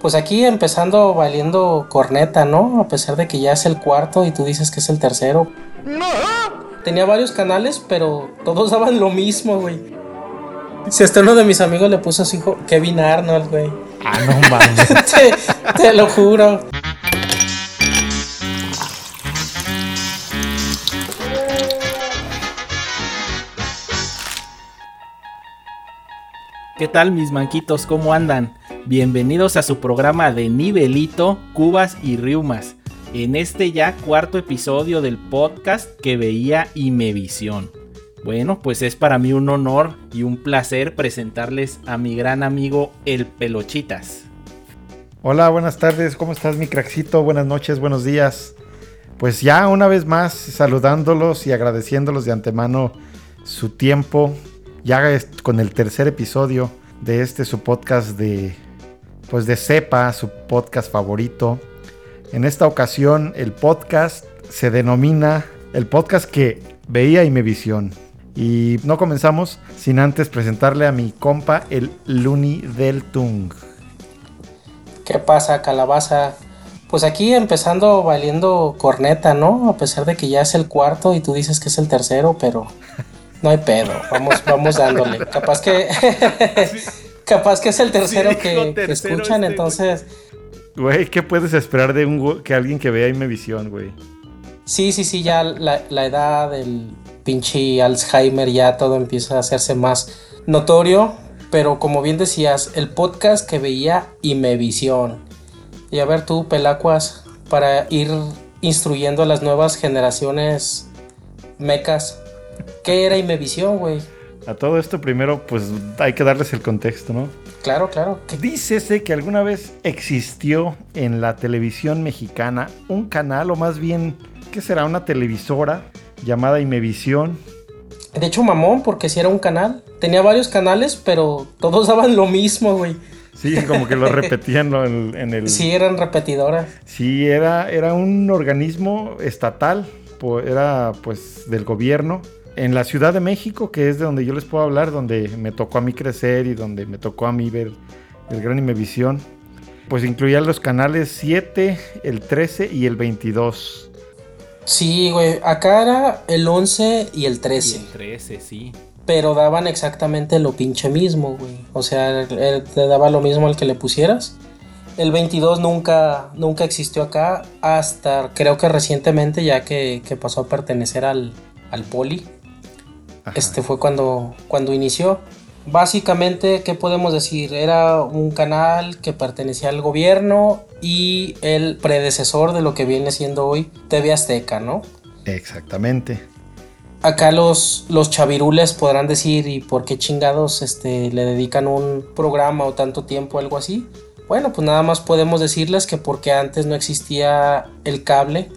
Pues aquí empezando valiendo corneta, ¿no? A pesar de que ya es el cuarto y tú dices que es el tercero. Tenía varios canales, pero todos daban lo mismo, güey. Si hasta uno de mis amigos le puso a su hijo Kevin Arnold, güey. Ah, no mames. te, te lo juro. ¿Qué tal mis manquitos? ¿Cómo andan? Bienvenidos a su programa de Nivelito, Cubas y Riumas. En este ya cuarto episodio del podcast que veía Imevisión. Bueno, pues es para mí un honor y un placer presentarles a mi gran amigo El Pelochitas. Hola, buenas tardes, ¿cómo estás mi crackcito? Buenas noches, buenos días. Pues ya una vez más saludándolos y agradeciéndolos de antemano su tiempo, ya con el tercer episodio de este su podcast de pues de Cepa, su podcast favorito. En esta ocasión el podcast se denomina el podcast que veía Imevisión. Y no comenzamos sin antes presentarle a mi compa el Luni del Tung. ¿Qué pasa, calabaza? Pues aquí empezando valiendo corneta, ¿no? A pesar de que ya es el cuarto y tú dices que es el tercero, pero no hay pedo, vamos, vamos dándole. Capaz que. capaz que es el tercero Sí, que, escuchan, este, entonces. Güey, ¿qué puedes esperar de un que alguien que vea Imevisión, güey? Sí, sí, sí, ya la, la edad, el pinche Alzheimer, ya todo empieza a hacerse más notorio. Pero como bien decías, el podcast que veía Imevisión. Y a ver tú, Pelacuas, para ir instruyendo a las nuevas generaciones mecas. ¿Qué era Imevisión, güey? A todo esto primero pues hay que darles el contexto, ¿no? Claro, claro. Dícese que alguna vez existió en la televisión mexicana un canal, o más bien, ¿qué será? Una televisora llamada Imevisión. De hecho, mamón, porque si era un canal. Tenía varios canales, pero todos daban lo mismo, güey. Sí, como que lo repetían en, en el... Sí, eran repetidoras. Sí, era, era un organismo estatal, era pues del gobierno. En la Ciudad de México, que es de donde yo les puedo hablar, donde me tocó a mí crecer y donde me tocó a mí ver el Gran Imevisión, pues incluía los canales 7, el 13 y el 22. Sí, güey. Acá era el 11 y el Y 13. el 13, sí. Pero daban exactamente lo pinche mismo, güey. O sea, él te daba lo mismo al que le pusieras. El 22 nunca, nunca existió acá hasta creo que recientemente ya que, que pasó a pertenecer al, al poli. Ajá. Este fue cuando, cuando inició. Básicamente, ¿qué podemos decir? Era un canal que pertenecía al gobierno y el predecesor de lo que viene siendo hoy TV Azteca, ¿no? Exactamente. Acá los, los chavirules podrán decir, ¿y por qué chingados este, le dedican un programa o tanto tiempo, algo así? Bueno, pues nada más podemos decirles que porque antes no existía el cable,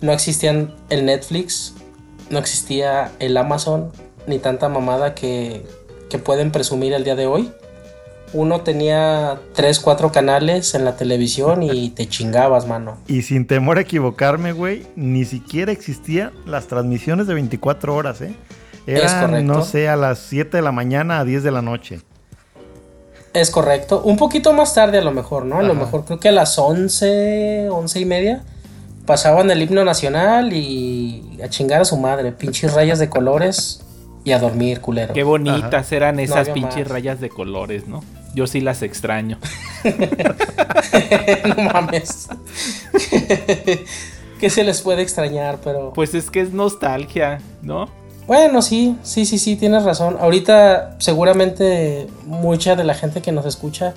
no existían el Netflix, no existía el Amazon, ni tanta mamada que, que pueden presumir el día de hoy. Uno tenía 3, 4 canales en la televisión y te chingabas, mano. Y sin temor a equivocarme, güey, ni siquiera existían las transmisiones de 24 horas, ¿eh? Eran, no sé, a las 7 de la mañana a 10 de la noche. Es correcto. Un poquito más tarde a lo mejor, ¿no? A lo mejor creo que a las 11, 11 y media pasaban el himno nacional y a chingar a su madre. Pinches rayas de colores y a dormir, culero. Qué bonitas eran esas pinches más. rayas de colores, ¿no? Yo sí las extraño. no mames. que se les puede extrañar, pero... Pues es que es nostalgia, ¿no? Bueno, sí, sí, sí, sí, tienes razón. Ahorita seguramente mucha de la gente que nos escucha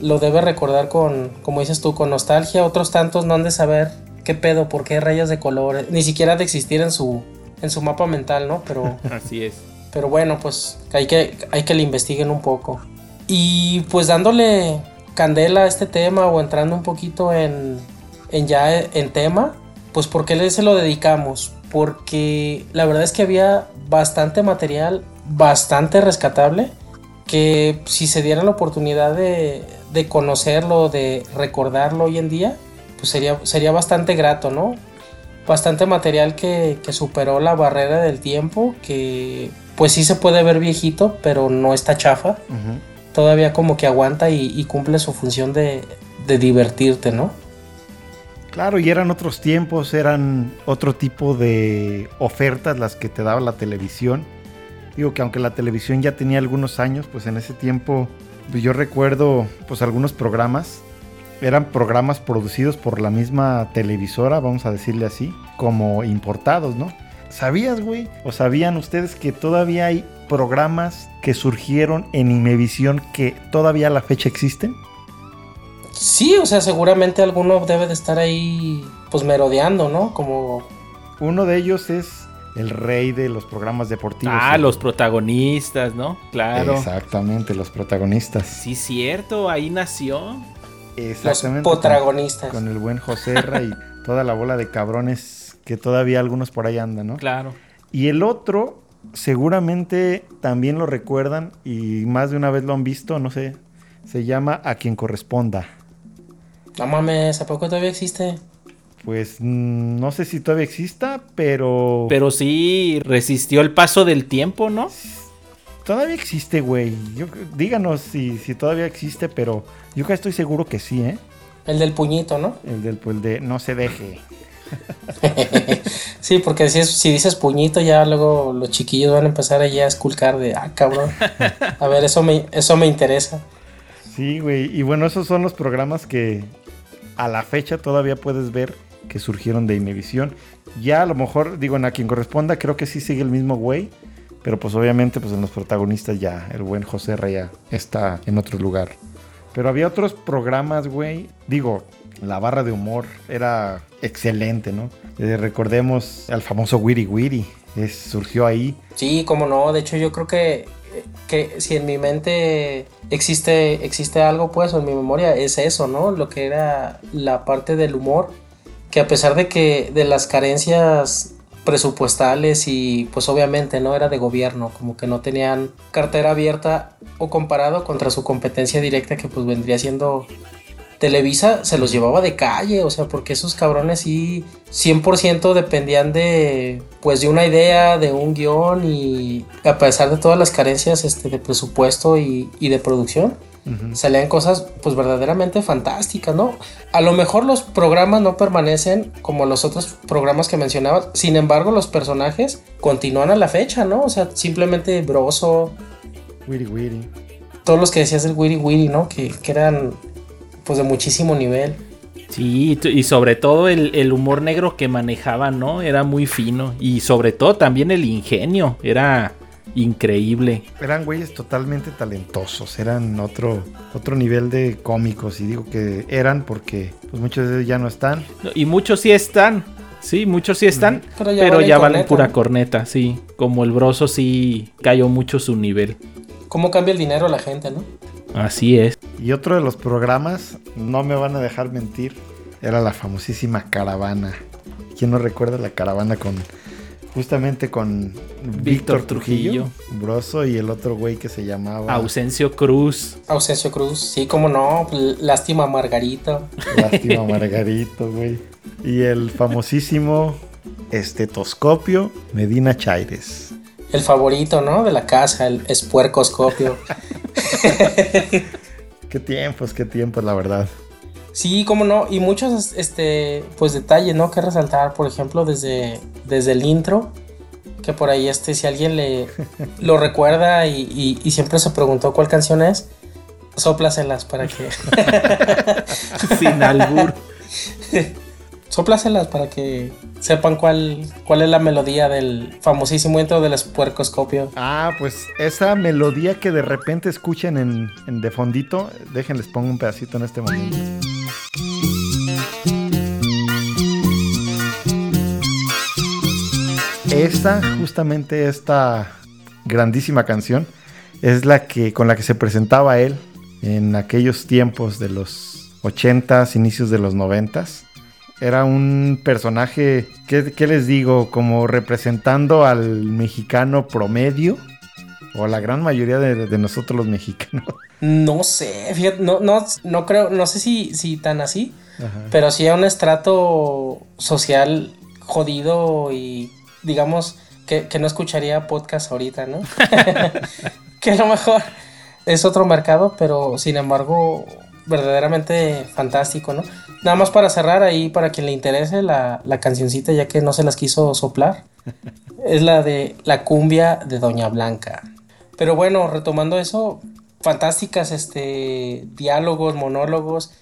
lo debe recordar con, como dices tú, con nostalgia. Otros tantos no han de saber qué pedo, por qué rayas de colores, ni siquiera de existir en su, en su mapa mental, ¿no? Pero, Así es. pero bueno, pues hay que, hay que le investiguen un poco. Y pues dándole candela a este tema o entrando un poquito en, en ya en tema, pues ¿por qué se lo dedicamos? Porque la verdad es que había bastante material, bastante rescatable, que si se diera la oportunidad de, de conocerlo, de recordarlo hoy en día, pues sería, sería bastante grato, ¿no? Bastante material que, que superó la barrera del tiempo, que pues sí se puede ver viejito, pero no está chafa. Todavía como que aguanta y, cumple su función de, de divertirte, ¿no? Claro, y eran otros tiempos, eran otro tipo de ofertas las que te daba la televisión. Digo que aunque la televisión ya tenía algunos años, pues en ese tiempo pues yo recuerdo pues algunos programas eran programas producidos por la misma televisora, vamos a decirle así, como importados, ¿no? ¿Sabías, güey? ¿O sabían ustedes que todavía hay programas que surgieron en Imevisión que todavía a la fecha existen? Sí, o sea, seguramente alguno debe de estar ahí, pues merodeando, ¿no? Como... Uno de ellos es el rey de los programas deportivos. Ah, los protagonistas, ¿no? Claro. Exactamente, los protagonistas. Sí, cierto, ahí nació. Exactamente. Los protagonistas. Con, el buen José y toda la bola de cabrones que todavía algunos por ahí andan, ¿no? Claro. Y el otro, seguramente también lo recuerdan y más de una vez lo han visto, no sé, se llama A quien corresponda. No mames, ¿a poco todavía existe? Pues mm, no sé si todavía exista, pero... Pero sí resistió el paso del tiempo, ¿no? Todavía existe, güey. díganos si, si todavía existe, pero yo que estoy seguro que sí, ¿eh? El del puñito, ¿no? El del pues, de no se deje. sí, porque si, si dices puñito, ya luego los chiquillos van a empezar allá a esculcar de, ah, cabrón. A ver, eso me, eso me interesa. Sí, güey. Y bueno, esos son los programas que a la fecha todavía puedes ver que surgieron de Imevisión. Ya a lo mejor, digo, en a quien corresponda, creo que sí sigue el mismo güey. Pero pues obviamente pues en los protagonistas ya el buen José Raya está en otro lugar. Pero había otros programas, güey. Digo, la barra de humor era excelente, ¿no? Eh, recordemos al famoso Wiri Wiri. Es, surgió ahí. Sí, como no. De hecho, yo creo que, que si en mi mente existe, existe algo, pues, o en mi memoria, es eso, ¿no? Lo que era la parte del humor. Que a pesar de que de las carencias presupuestales y pues obviamente no era de gobierno, como que no tenían cartera abierta o comparado contra su competencia directa que pues vendría siendo Televisa se los llevaba de calle, o sea, porque esos cabrones sí 100% dependían de pues de una idea, de un guion y a pesar de todas las carencias este, de presupuesto y, y de producción, salían cosas pues verdaderamente fantásticas, ¿no? A lo mejor los programas no permanecen como los otros programas que mencionabas, sin embargo los personajes continúan a la fecha, ¿no? O sea, simplemente Broso, Wiri Wiri. Todos los que decías del Wiri Wiri, ¿no? Que, eran pues de muchísimo nivel. Sí, y sobre todo el, el, humor negro que manejaban, ¿no? Era muy fino. Y sobre todo también el ingenio. Era increíble. Eran güeyes totalmente talentosos, eran otro, otro nivel de cómicos y digo que eran porque pues muchos de ellos ya no están. Y muchos sí están, sí, muchos sí están, pero ya, valen, pura corneta, sí. Como el broso sí cayó mucho su nivel. ¿Cómo cambia el dinero la gente, no? Así es. Y otro de los programas, no me van a dejar mentir, era la famosísima caravana. ¿Quién no recuerda la caravana con justamente con Víctor Trujillo, Broso y el otro güey que se llamaba Ausencio Cruz. Ausencio Cruz, sí, cómo no, lástima Margarito. Lástima Margarito, güey. Y el famosísimo estetoscopio Medina Chaires. El favorito, ¿no? De la casa, el espuercoscopio. qué tiempos, qué tiempos, la verdad. Sí, cómo no, y muchos este pues detalles, ¿no? que resaltar, por ejemplo, desde, desde el intro, que por ahí este si alguien le lo recuerda y, siempre se preguntó cuál canción es, sóplaselas para que sin albur. sóplaselas para que sepan cuál, cuál es la melodía del famosísimo intro del espuercoscopio. Ah, pues esa melodía que de repente escuchen en, en de fondito, déjenles pongo un pedacito en este momento. Esta, justamente esta grandísima canción, es la que con la que se presentaba él en aquellos tiempos de los 80s, inicios de los 90s. Era un personaje, ¿qué, les digo? Como representando al mexicano promedio. O la gran mayoría de, nosotros los mexicanos. No sé, fíjate, no, no, no creo, no sé si, si tan así, pero sí a un estrato social jodido y digamos, que, no escucharía podcast ahorita, ¿no? que a lo mejor es otro mercado, pero sin embargo, verdaderamente fantástico, ¿no? Nada más para cerrar ahí, para quien le interese la, la cancioncita, ya que no se las quiso soplar, es la de la cumbia de Doña Blanca. Pero bueno, retomando eso, fantásticas este, diálogos, monólogos,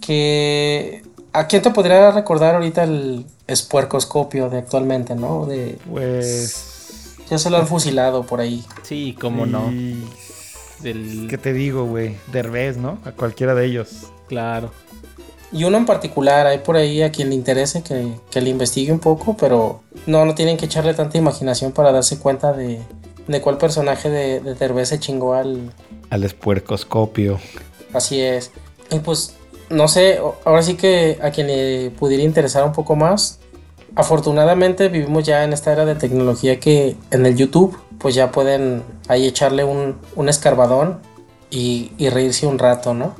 que... ¿A quién te podría recordar ahorita el espuercoscopio de actualmente, no? De, Pues. ya se lo han fusilado por ahí. Sí, cómo no. Del... ¿Qué te digo, güey? Derbez, ¿no? A cualquiera de ellos. Claro. Y uno en particular, hay por ahí a quien le interese que, que le investigue un poco, pero no, no tienen que echarle tanta imaginación para darse cuenta de, de cuál personaje de, de Derbez se chingó al... Al espuercoscopio. Así es. Y pues, no sé, o- ahora sí que a quien le pudiera interesar un poco más, afortunadamente vivimos ya en esta era de tecnología que en el YouTube, pues ya pueden ahí echarle un, un escarbadón y, y reírse un rato, ¿no?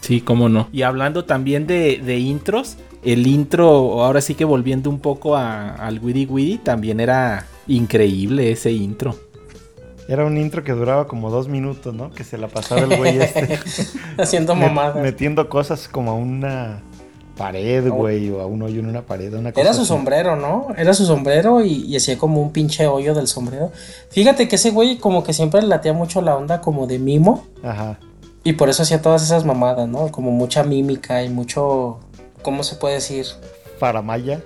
Sí, cómo no. Y hablando también de, de intros, el intro, ahora sí que volviendo un poco a- al Witty Witty, también era increíble ese intro. Era un intro que duraba como dos minutos, ¿no? Que se la pasaba el güey este. Haciendo mamadas. metiendo cosas como a una pared, güey, o a un hoyo en una pared. Una cosa Era su así. sombrero, ¿no? Era su sombrero y, y hacía como un pinche hoyo del sombrero. Fíjate que ese güey como que siempre le latía mucho la onda como de mimo. Ajá. Y por eso hacía todas esas mamadas, ¿no? Como mucha mímica y mucho... ¿Cómo se puede decir? Faramaya.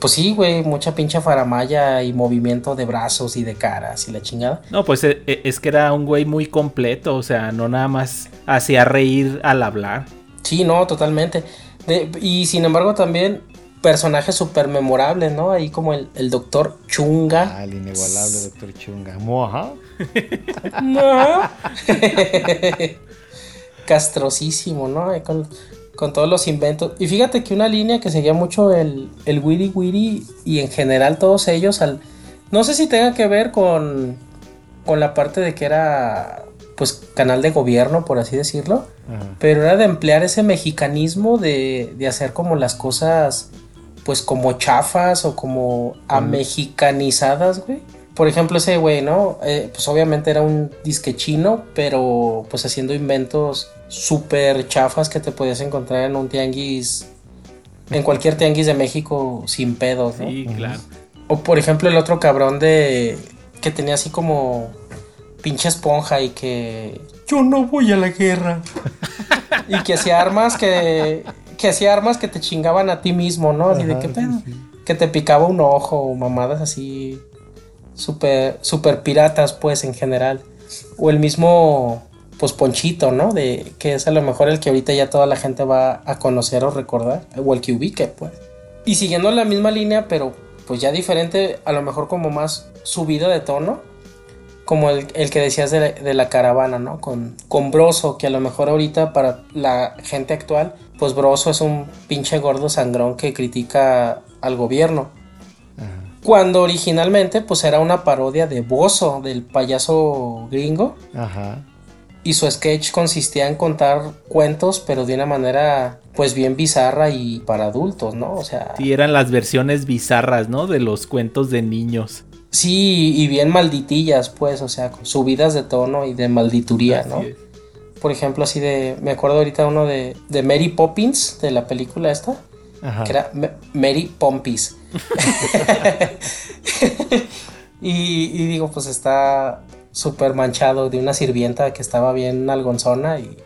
Pues sí, güey, mucha pinche faramaya y movimiento de brazos y de caras y la chingada. No, pues e- e- es que era un güey muy completo, o sea, no nada más hacía reír al hablar. Sí, no, totalmente. De- y sin embargo también personajes súper memorables, ¿no? Ahí como el, el doctor Chunga. Ah, el inigualable Doctor Chunga. Moja. No. Castrosísimo, ¿no? Ahí Con, con todos los inventos. Y fíjate que una línea que seguía mucho el, el Wiri Wiri y en general todos ellos al... No sé si tenga que ver con, con la parte de que era pues canal de gobierno, por así decirlo. Ajá. Pero era de emplear ese mexicanismo de, de hacer como las cosas, pues como chafas o como amexicanizadas, güey. Por ejemplo, ese güey, ¿no? Eh, pues obviamente era un disque chino, pero pues haciendo inventos súper chafas que te podías encontrar en un tianguis, en cualquier tianguis de México sin pedos, ¿no? Sí, claro. O por ejemplo el otro cabrón de que tenía así como pinche esponja y que yo no voy a la guerra. y que hacía armas que que hacía armas que te chingaban a ti mismo, ¿no? Así de Ajá, qué sí, pedo. sí. Que te picaba un ojo o mamadas así super super piratas pues en general. O el mismo pues Ponchito, ¿no? De que es a lo mejor el que ahorita ya toda la gente va a conocer o recordar o el que ubique, pues. Y siguiendo la misma línea, pero pues ya diferente, a lo mejor como más subida de tono, como el, el que decías de la, de la caravana, ¿no? Con, con Broso, que a lo mejor ahorita para la gente actual, pues Broso es un pinche gordo sangrón que critica al gobierno. Ajá. Cuando originalmente pues era una parodia de Bozo, del payaso gringo. Ajá. Y su sketch consistía en contar cuentos, pero de una manera pues bien bizarra y para adultos, ¿no? O sea... Sí, eran las versiones bizarras, ¿no? De los cuentos de niños. Sí, y bien malditillas, pues, o sea, con subidas de tono y de maldituría, ¿no? Es. Por ejemplo, así de. Me acuerdo ahorita uno de, de Mary Poppins, de la película esta, Ajá. que era Ma- Mary Pompis. y, y digo, pues está súper manchado de una sirvienta que estaba bien algonzona y,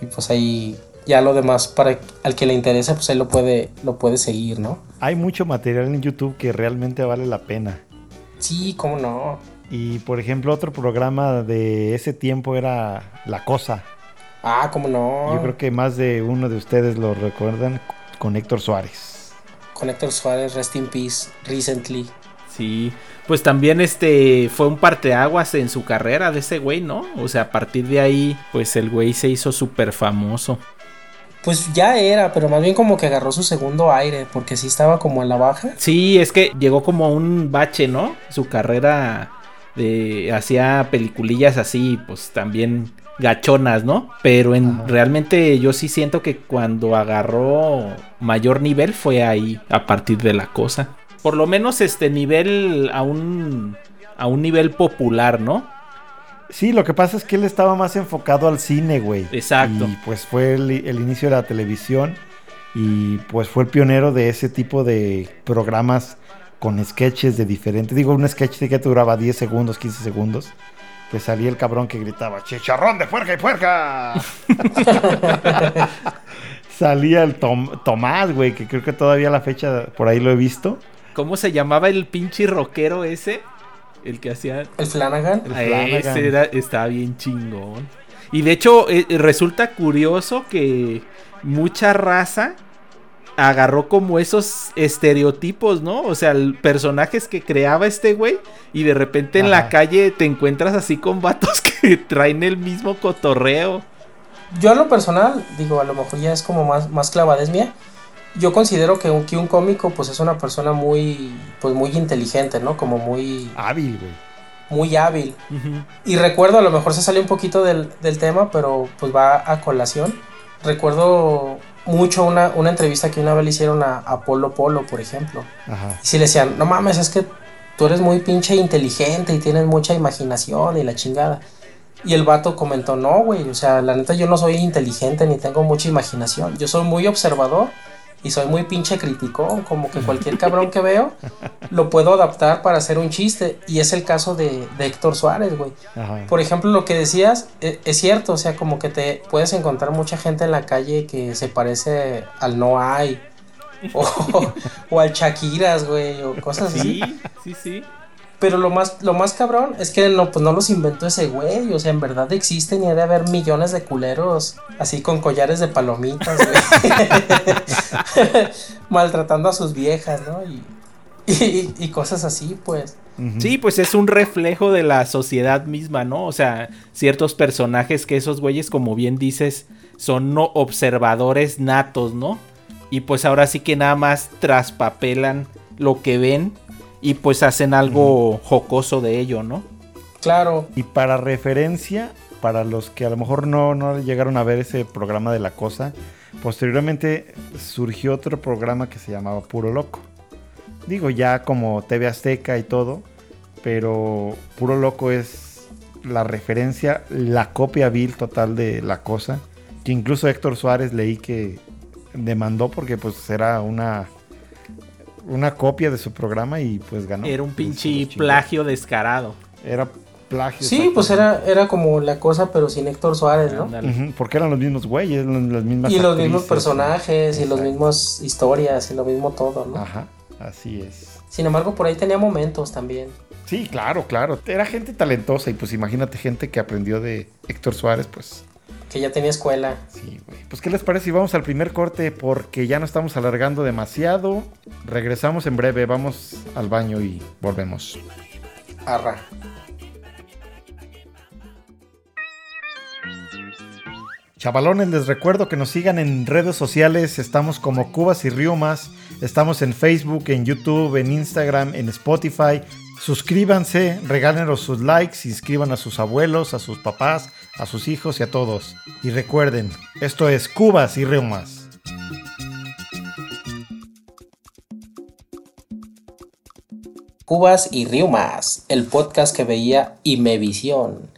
y pues ahí ya lo demás para al que le interese pues él lo puede lo puede seguir, ¿no? Hay mucho material en YouTube que realmente vale la pena. Sí, cómo no. Y por ejemplo, otro programa de ese tiempo era La Cosa. Ah, cómo no. Yo creo que más de uno de ustedes lo recuerdan con Héctor Suárez. Con Héctor Suárez, Rest in Peace, recently. Sí, pues también este fue un parteaguas en su carrera de ese güey, ¿no? O sea, a partir de ahí, pues el güey se hizo súper famoso. Pues ya era, pero más bien como que agarró su segundo aire, porque sí estaba como en la baja. Sí, es que llegó como un bache, ¿no? Su carrera de hacía peliculillas así, pues también gachonas, ¿no? Pero en Ajá. realmente yo sí siento que cuando agarró mayor nivel fue ahí a partir de la cosa. Por lo menos este nivel a un a un nivel popular, ¿no? Sí, lo que pasa es que él estaba más enfocado al cine, güey. Exacto. Y pues fue el, el inicio de la televisión y pues fue el pionero de ese tipo de programas con sketches de diferentes. Digo, un sketch que duraba 10 segundos, 15 segundos. Que salía el cabrón que gritaba, chicharrón de puerca y puerca. salía el Tomás, güey, que creo que todavía la fecha por ahí lo he visto. ¿Cómo se llamaba el pinche rockero ese? El que hacía. El Flanagan. El Flanagan. Ese era, estaba bien chingón. Y de hecho, eh, resulta curioso que mucha raza agarró como esos estereotipos, ¿no? O sea, personajes que creaba este güey y de repente en la calle te encuentras así con vatos que traen el mismo cotorreo. Yo a lo personal, digo, a lo mejor ya es como más, más clavadez mía. Yo considero que un, que un cómico pues es una persona muy, pues muy inteligente, ¿no? Como muy... Hábil, güey. Muy hábil. Y recuerdo, a lo mejor se salió un poquito del, del tema, pero pues va a colación. Recuerdo mucho una, una entrevista que una vez le hicieron a, a Polo Polo, por ejemplo. Ajá. Y si le decían, no mames, es que tú eres muy pinche inteligente y tienes mucha imaginación y la chingada. Y el vato comentó, no, güey, o sea, la neta yo no soy inteligente ni tengo mucha imaginación. Yo soy muy observador y soy muy pinche crítico, como que cualquier cabrón que veo lo puedo adaptar para hacer un chiste. Y es el caso de, Héctor Suárez, güey. Por ejemplo, lo que decías e, es, cierto, o sea, como que te puedes encontrar mucha gente en la calle que se parece al No Hay. O, al Shakiras, güey, o cosas así. Sí, sí, sí. Pero lo más, lo más cabrón es que no, pues no los inventó ese güey. O sea, en verdad existen y ha de haber millones de culeros así con collares de palomitas, güey. Maltratando a sus viejas, ¿no? Y, y, cosas así, pues. Sí, pues es un reflejo de la sociedad misma, ¿no? O sea, ciertos personajes que esos güeyes, como bien dices, son no observadores natos, ¿no? Y pues ahora sí que nada más traspapelan lo que ven y pues hacen algo jocoso de ello, ¿no? Claro. Y para referencia, para los que a lo mejor no, no llegaron a ver ese programa de la cosa, posteriormente surgió otro programa que se llamaba Puro Loco. Digo, ya como TV Azteca y todo, pero Puro Loco es la referencia, la copia vil total de la cosa, que incluso Héctor Suárez leí que demandó porque pues era una una copia de su programa y pues ganó. Era un pinche plagio descarado. Era plagio. Sí, pues era, era como la cosa, pero sin Héctor Suárez, ¿no? porque eran los mismos güeyes, las mismas. Y los mismos personajes, y las mismas historias, y lo mismo todo, ¿no? Ajá, así es. Sin embargo, por ahí tenía momentos también. Sí, claro, claro. Era gente talentosa y pues imagínate gente que aprendió de Héctor Suárez, pues que ya tenía escuela. Sí, güey. Pues, ¿qué les parece si vamos al primer corte? Porque ya no estamos alargando demasiado. Regresamos en breve. Vamos al baño y volvemos. Arra. Chavalones, les recuerdo que nos sigan en redes sociales. Estamos como Cubas y Riumas. Estamos en Facebook, en YouTube, en Instagram, en Spotify. Suscríbanse, regálenos sus likes, inscriban a sus abuelos, a sus papás, a sus hijos y a todos. Y recuerden, esto es Cubas y Reumas. Cubas y Riumas, el podcast que veía Imevisión.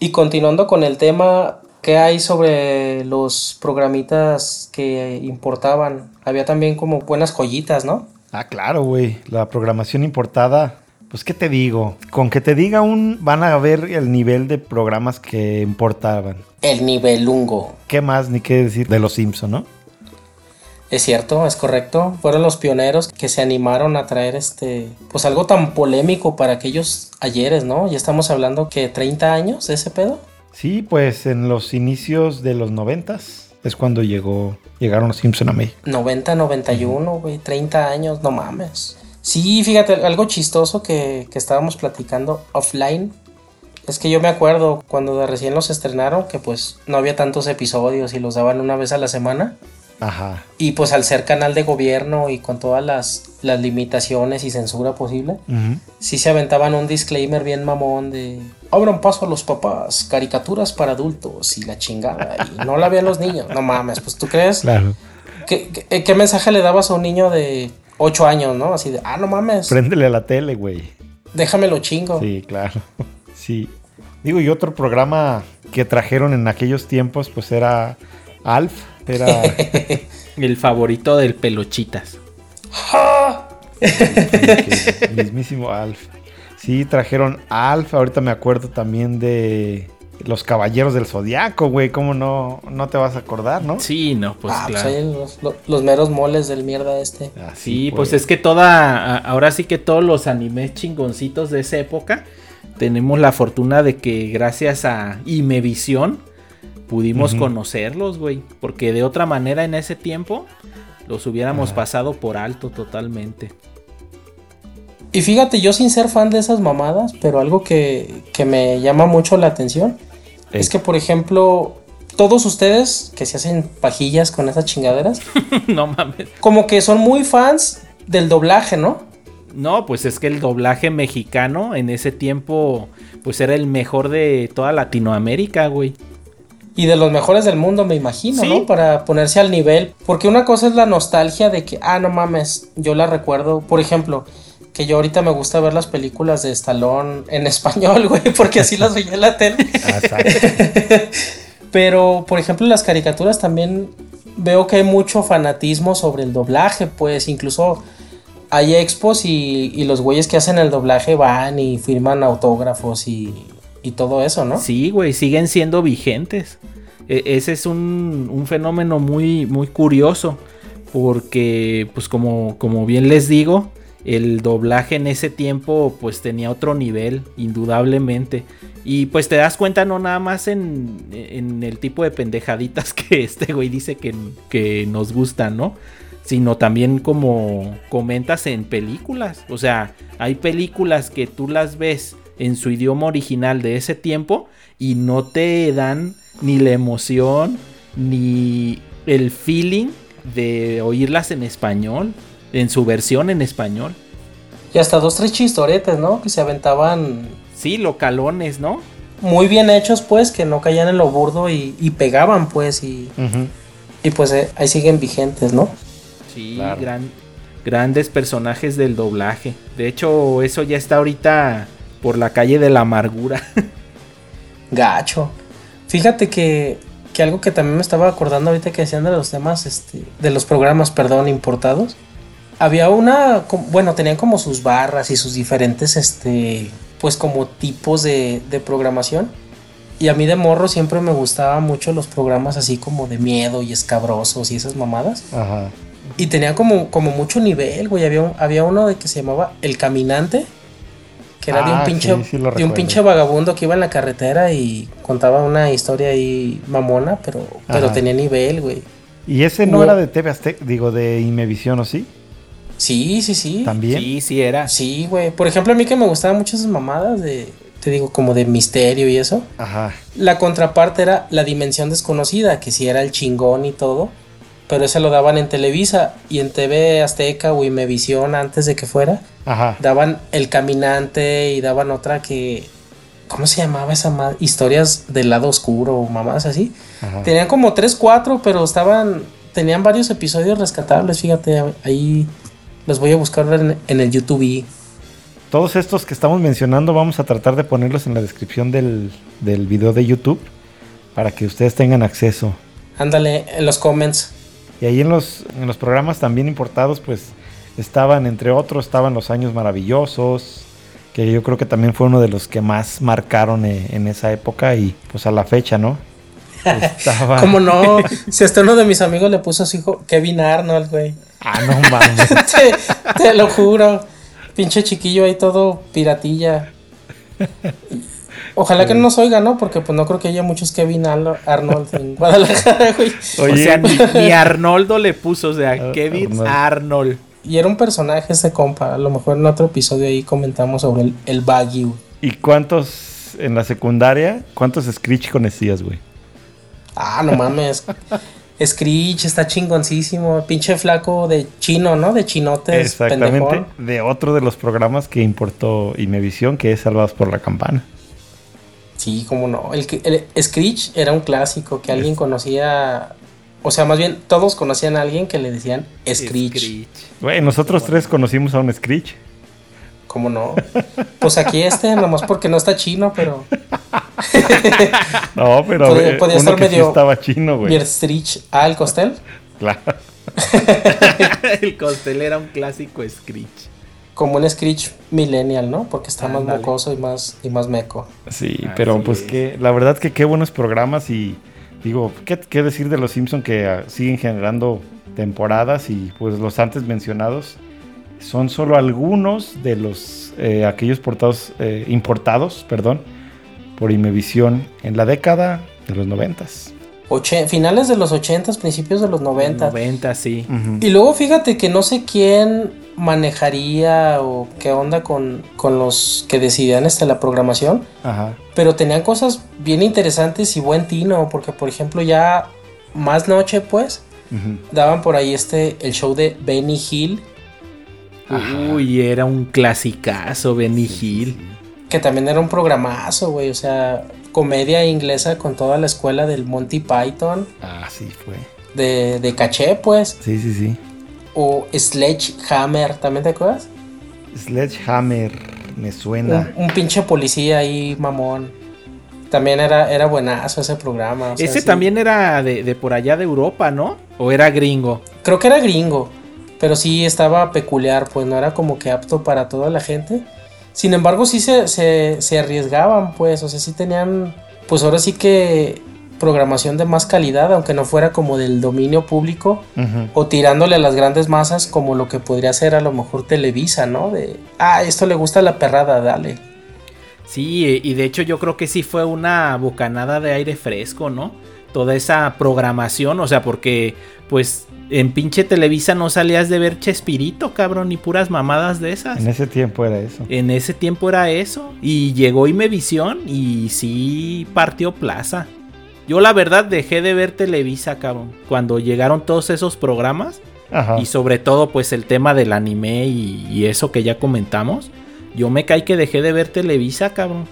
Y continuando con el tema, ¿qué hay sobre los programitas que importaban? Había también como buenas joyitas, ¿no? Ah, claro, güey. La programación importada pues, ¿qué te digo? Con que te diga un, van a ver el nivel de programas que importaban. El nivel lungo. ¿Qué más ni qué decir de los Simpson, no? Es cierto, es correcto. Fueron los pioneros que se animaron a traer este, pues algo tan polémico para aquellos ayeres, ¿no? Ya estamos hablando que 30 años ese pedo. Sí, pues en los inicios de los noventas es cuando llegó, llegaron los Simpson a México. 90, 91, güey, 30 años, no mames. Sí, fíjate, algo chistoso que, estábamos platicando offline es que yo me acuerdo cuando de recién los estrenaron que pues no había tantos episodios y los daban una vez a la semana. Ajá. Y pues al ser canal de gobierno y con todas las, limitaciones y censura posible, sí se aventaban un disclaimer bien mamón de abran paso a los papás, caricaturas para adultos y la chingada. Y no la vean los niños. No mames, pues tú crees. Claro. qué mensaje le dabas a un niño de ocho años, ¿no? Así de, ah, no mames. Préndele a la tele, güey. Déjamelo chingo. Sí, claro. Sí. Digo, y otro programa que trajeron en aquellos tiempos, pues era Alf. Era el favorito del Pelochitas. el mismísimo Alf. Sí, trajeron Alf. Ahorita me acuerdo también de los Caballeros del Zodiaco, güey. ¿Cómo no, no te vas a acordar, no? Sí, no, pues Ah, pues claro. los, los meros moles del mierda este. Sí, pues es que toda, ahora sí que todos los animes chingoncitos de esa época, tenemos la fortuna de que gracias a Imevisión pudimos conocerlos, güey. Porque de otra manera en ese tiempo los hubiéramos Ajá. pasado por alto totalmente. Y fíjate, yo sin ser fan de esas mamadas, pero algo que, que me llama mucho la atención es que, por ejemplo, todos ustedes que se hacen pajillas con esas chingaderas, no mames. como que son muy fans del doblaje, ¿no? No, pues es que el doblaje mexicano en ese tiempo pues era el mejor de toda Latinoamérica, güey. Y de los mejores del mundo, me imagino, Sí. ¿no? Para ponerse al nivel. Porque una cosa es la nostalgia de que, ah, no mames, yo la recuerdo. Por ejemplo, que yo ahorita me gusta ver las películas de Stallone en español, güey, porque así las veía en la tele. Pero, por ejemplo, las caricaturas también veo que hay mucho fanatismo sobre el doblaje, pues incluso hay expos y, y los güeyes que hacen el doblaje van y firman autógrafos y, y todo eso, ¿no? Sí, güey, siguen siendo vigentes. E- ese es un, un fenómeno muy, muy curioso. Porque, pues como, como bien les digo, el doblaje en ese tiempo pues tenía otro nivel, indudablemente. Y pues te das cuenta no nada más en, el tipo de pendejaditas que este güey dice que, que nos gustan, ¿no? Sino también como comentas en películas. O sea, hay películas que tú las ves en su idioma original de ese tiempo y no te dan ni la emoción ni el feeling de oírlas en español, en su versión en español. Y hasta dos, tres chistoretes, ¿no? Que se aventaban Sí, localones, ¿no? muy bien hechos, pues, que no caían en lo burdo y, y pegaban, pues, y, y pues eh, ahí siguen vigentes, ¿no? Sí, Claro. gran- grandes personajes del doblaje. De hecho, eso ya está ahorita por la calle de la amargura. Gacho. Fíjate que, que algo que también me estaba acordando ahorita que decían de los temas, este, de los programas, perdón, importados. Había una, bueno, tenían como sus barras y sus diferentes, este, pues como tipos de, de programación. Y a mí de morro siempre me gustaban mucho los programas así como de miedo y escabrosos y esas mamadas. Ajá. Y tenía como, como mucho nivel, güey. Había, un- había uno de que se llamaba El Caminante. Que era de un Ah, pinche, sí, sí de un pinche vagabundo que iba en la carretera y contaba una historia ahí mamona, pero, pero tenía nivel, güey. ¿Y ese no No. era de TV Azteca, digo, de Imevisión o sí? Sí, sí, sí. También. Sí, sí era. Sí, güey. Por ejemplo, a mí que me gustaban mucho esas mamadas de, te digo, como de misterio y eso. Ajá. La contraparte era La Dimensión Desconocida, que sí era el chingón y todo. Pero ese lo daban en Televisa y en TV Azteca o Imevisión antes de que fuera. Ajá. daban El Caminante y daban otra que. ¿Cómo se llamaba esa madre? Historias del lado oscuro o mamadas así. Ajá. Tenían como 3, 4, pero estaban. Tenían varios episodios rescatables, fíjate. Ahí los voy a buscar en, en el YouTube. y- Todos estos que estamos mencionando vamos a tratar de ponerlos en la descripción del, del video de YouTube para que ustedes tengan acceso. Ándale, en los comments. Y ahí en los, en los programas también importados, pues estaban, entre otros, estaban los años maravillosos, que yo creo que también fue uno de los que más marcaron eh, en esa época y pues a la fecha, ¿no? Estaba... ¿Cómo no? si hasta uno de mis amigos le puso a su hijo Kevin Arnold, güey. Ah, no mames. te, te lo juro. Pinche chiquillo ahí todo piratilla. Ojalá que no nos oiga, ¿no? Porque pues no creo que haya muchos Kevin Arno- Arnold en Guadalajara, güey. o sea, ni, ni Arnoldo le puso, o sea, Ah, Kevin Arnold. Arnold. Y era un personaje ese compa. A lo mejor en otro episodio ahí comentamos sobre el, el Baggy, güey. ¿Y cuántos en la secundaria, cuántos Screech conocías, güey? Ah, no mames. Screech está chingoncísimo. Pinche flaco de chino, ¿no? De chinotes. Exactamente. pendejón. De otro de los programas que importó Imevisión, que es Salvados por la Campana. Sí, cómo no. El, que- el Screech era un clásico que alguien conocía. O sea, más bien todos conocían a alguien que le decían Screech. Güey, nosotros tres conocimos a un Screech. ¿Cómo no? Pues aquí este, nomás porque no está chino, pero. no, pero podía, podía uno estar que sí medio estaba chino, güey. Ah, el costel. Claro. el costel era un clásico Screech. Como un Screech millennial, ¿no? Porque está más Ándale. mocoso y más, y más meco. Sí, Así pero pues es. que la verdad que qué buenos programas y digo, ¿qué, qué decir de los Simpson que ah, siguen generando temporadas y pues los antes mencionados son solo algunos de los eh, aquellos portados eh, importados, perdón, por Imevisión en la década de los noventas. Oche- finales de los 80, principios de los 90. 90, sí. Y luego fíjate que no sé quién manejaría o qué onda con, con los que decidían este, la programación, Ajá. pero tenían cosas bien interesantes y buen tino, porque por ejemplo ya más noche pues daban por ahí este el show de Benny Hill, Ajá. Uy, era un clasicazo, Benny Hill. Que también era un programazo, güey, o sea, comedia inglesa con toda la escuela del Monty Python, Ah, sí fue. de, de caché pues, Sí, sí, sí. o Sledgehammer, ¿también te acuerdas? Sledgehammer, me suena. Un, un pinche policía ahí, mamón. También era, era buenazo ese programa. o sea, Ese sí. también era de, de por allá de Europa, ¿no? ¿O era gringo? Creo que era gringo, pero sí estaba peculiar, pues no era como que apto para toda la gente. Sin embargo, sí se, se, se arriesgaban, pues, o sea, sí tenían, pues ahora sí que programación de más calidad, aunque no fuera como del dominio público o tirándole a las grandes masas como lo que podría ser a lo mejor Televisa, ¿no? De, ah, esto le gusta la perrada, dale. Sí, y de hecho yo creo que sí fue una bocanada de aire fresco, ¿no? Toda esa programación, o sea, porque pues en pinche Televisa no salías de ver Chespirito, cabrón, ni puras mamadas de esas. En ese tiempo era eso. En ese tiempo era eso. Y llegó Imevisión y sí partió plaza. Yo la verdad dejé de ver Televisa, cabrón. Cuando llegaron todos esos programas. Ajá. Y sobre todo pues el tema del anime y, y eso que ya comentamos. Yo me caí que dejé de ver Televisa, cabrón.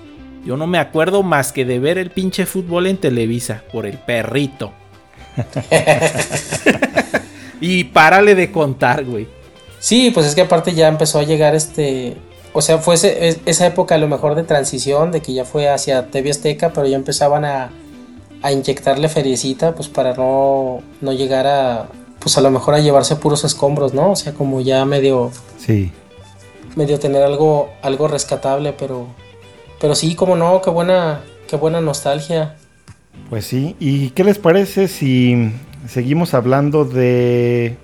Yo no me acuerdo más que de ver el pinche fútbol en Televisa. Por el perrito. y párale de contar, güey. Sí, pues es que aparte ya empezó a llegar este. O sea, fue ese- esa época a lo mejor de transición, de que ya fue hacia TV Azteca, pero ya empezaban a, a inyectarle feriecita, pues para no, no llegar a. Pues a lo mejor a llevarse puros escombros, ¿no? O sea, como ya medio. Sí. medio tener algo, algo rescatable, pero. Pero sí, como no, qué buena, qué buena nostalgia. Pues sí. ¿Y qué les parece si seguimos hablando de.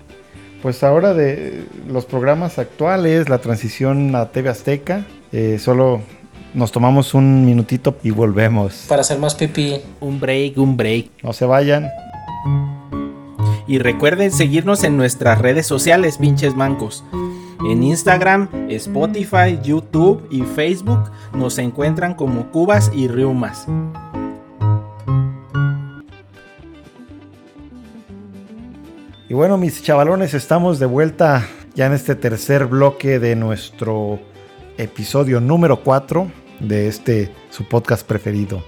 Pues ahora de los programas actuales, la transición a TV Azteca? Eh, solo nos tomamos un minutito y volvemos. Para hacer más pipí. Un break, un break. No se vayan. Y recuerden seguirnos en nuestras redes sociales, pinches mancos. En Instagram, Spotify, YouTube y Facebook nos encuentran como Cubas y Riumas. Y bueno, mis chavalones, estamos de vuelta ya en este tercer bloque de nuestro episodio número 4 de este su podcast preferido.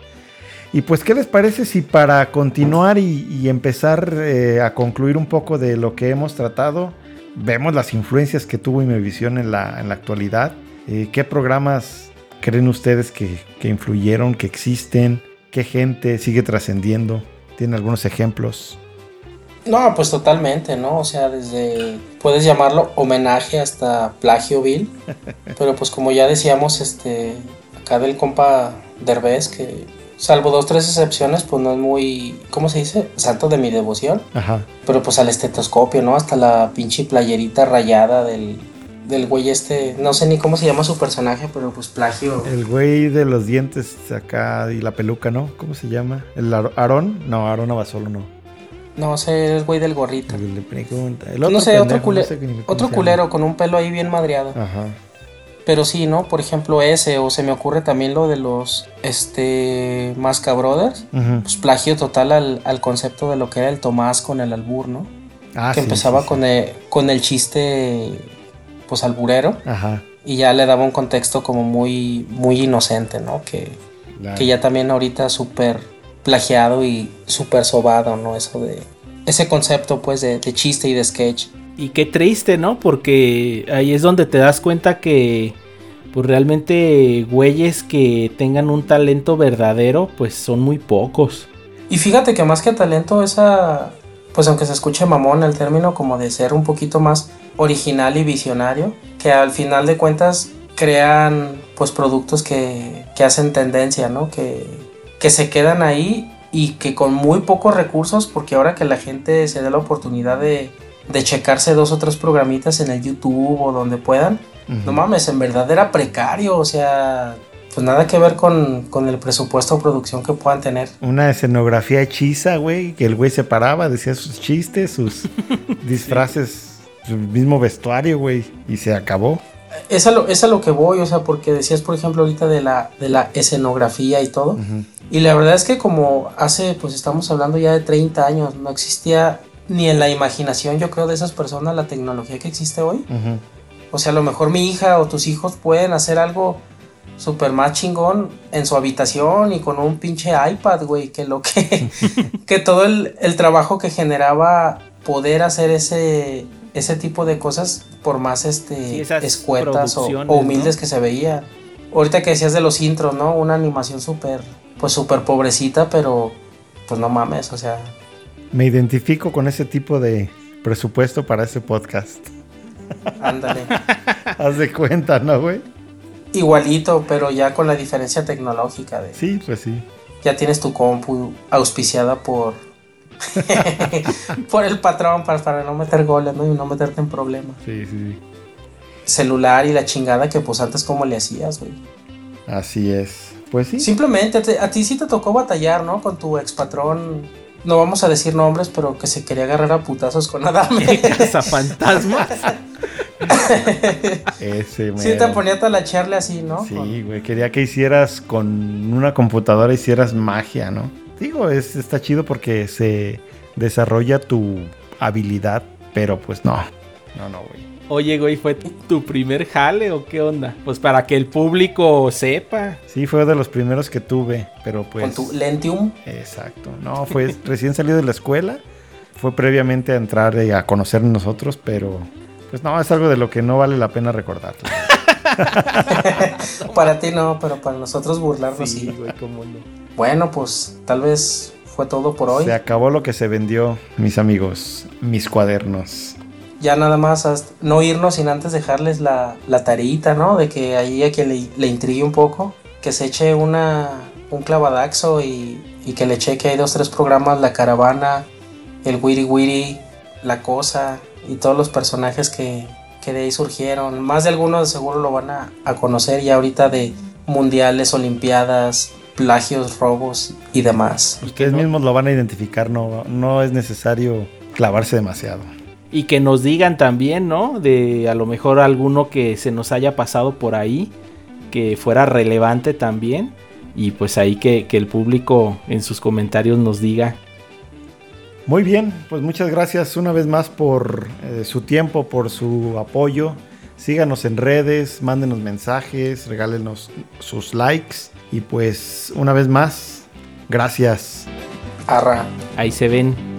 Y pues, ¿qué les parece si para continuar y, empezar eh, a concluir un poco de lo que hemos tratado, vemos las influencias que tuvo Imevisión en la, en la actualidad? Eh, ¿Qué programas creen ustedes que, que influyeron, que existen? ¿Qué gente sigue trascendiendo? ¿Tienen algunos ejemplos? No, pues totalmente, ¿no? O sea, desde puedes llamarlo homenaje hasta plagio vil, pero pues como ya decíamos, este acá del compa Derbez que salvo dos tres excepciones, pues no es muy, ¿cómo se dice? Santo de mi devoción, Ajá. pero pues al estetoscopio, ¿no? Hasta la pinche playerita rayada del del güey este, no sé ni cómo se llama su personaje, pero pues plagio. El güey de los dientes acá y la peluca, ¿no? ¿Cómo se llama? ¿El Ar- Aarón? No, Aarón Abasolo no. No sé, es güey del gorrito. El le pregunta. El No sé, otro, no sé otro se llama. culero con un pelo ahí bien madreado. Ajá. Pero sí, ¿no? Por ejemplo, ese, o se me ocurre también lo de los este Masca Brothers. Pues plagio total al, al concepto de lo que era el Tomás con el albur, ¿no? Ah, que sí, empezaba sí, sí. Con, el, con el chiste, pues alburero, Ajá. y ya le daba un contexto como muy, muy inocente, ¿no? Que, que ya también ahorita súper plagiado y súper sobado, ¿no? Eso de. Ese concepto, pues, de, de chiste y de sketch. Y qué triste, ¿no? Porque ahí es donde te das cuenta que pues realmente güeyes que tengan un talento verdadero, pues son muy pocos. Y fíjate que más que talento, esa, pues aunque se escuche mamón el término como de ser un poquito más original y visionario, que al final de cuentas crean pues productos que, que hacen tendencia, ¿no? Que, que se quedan ahí y que con muy pocos recursos, porque ahora que la gente se dé la oportunidad de, de checarse dos o tres programitas en el YouTube o donde puedan, no mames, en verdad era precario, o sea, pues nada que ver con, con, el presupuesto o producción que puedan tener. Una escenografía hechiza, güey, que el güey se paraba, decía sus chistes, sus disfraces, su mismo vestuario, güey, y se acabó. Es a, lo, es a lo que voy, o sea, porque decías, por ejemplo, ahorita de la, de la escenografía y todo. Y la verdad es que como hace, pues estamos hablando ya de 30 años, no existía ni en la imaginación, yo creo, de esas personas la tecnología que existe hoy. O sea, a lo mejor mi hija o tus hijos pueden hacer algo súper más chingón en su habitación y con un pinche iPad, güey, que lo que, que todo el, el, trabajo que generaba poder hacer ese, ese tipo de cosas, por más este, escuetas o, o, humildes ¿no? que se veía. Ahorita que decías de los intros, ¿no? Una animación súper, pues súper pobrecita, pero pues no mames, o sea. Me identifico con ese tipo de presupuesto para ese podcast. Ándale. Haz de cuenta, ¿no, güey? Igualito, pero ya con la diferencia tecnológica de. Sí, pues sí. Ya tienes tu compu auspiciada por. por el patrón para, para, no meter goles, ¿no? Y no meterte en problemas. Sí, sí, sí. Celular y la chingada que pues antes como le hacías, güey. Así es. Pues sí. Simplemente te, a ti sí te tocó batallar, ¿no? Con tu ex patrón no vamos a decir nombres, pero que se quería agarrar a putazos con Adame. fantasmas. Ese. Sí, te ponía a talachearle así, ¿no? Sí, güey, quería que hicieras con una computadora, hicieras magia, ¿no? Digo, es, está chido porque se desarrolla tu habilidad, pero pues no. No, no, güey. Oye, güey, ¿fue tu primer jale o qué onda? Pues para que el público sepa. Sí, fue de los primeros que tuve, pero pues... Con tu Lentium. Exacto. No, fue recién salido de la escuela. Fue previamente a entrar y a conocer nosotros, pero... Pues no, es algo de lo que no vale la pena recordar. para ti no, pero para nosotros burlarnos sí. sí. Güey, cómo no. Bueno, pues tal vez fue todo por hoy. Se acabó lo que se vendió, mis amigos, mis cuadernos ya nada más no irnos sin antes dejarles la, la tareita, ¿no? De que ahí a que le, le, intrigue un poco, que se eche una, un clavadaxo y, y, que le cheque hay dos, tres programas, La Caravana, el Wiri Wiri, La Cosa y todos los personajes que, que de ahí surgieron. Más de algunos seguro lo van a, a conocer ya ahorita de mundiales, olimpiadas, plagios, robos y demás. Ustedes mismos lo van a identificar, no, no es necesario clavarse demasiado. Y que nos digan también, ¿no? De a lo mejor alguno que se nos haya pasado por ahí, que fuera relevante también. Y pues ahí que, que el público en sus comentarios nos diga. Muy bien, pues muchas gracias una vez más por eh, su tiempo, por su apoyo. Síganos en redes, mándenos mensajes, regálenos sus likes. Y pues una vez más, gracias. Arra. Ahí se ven.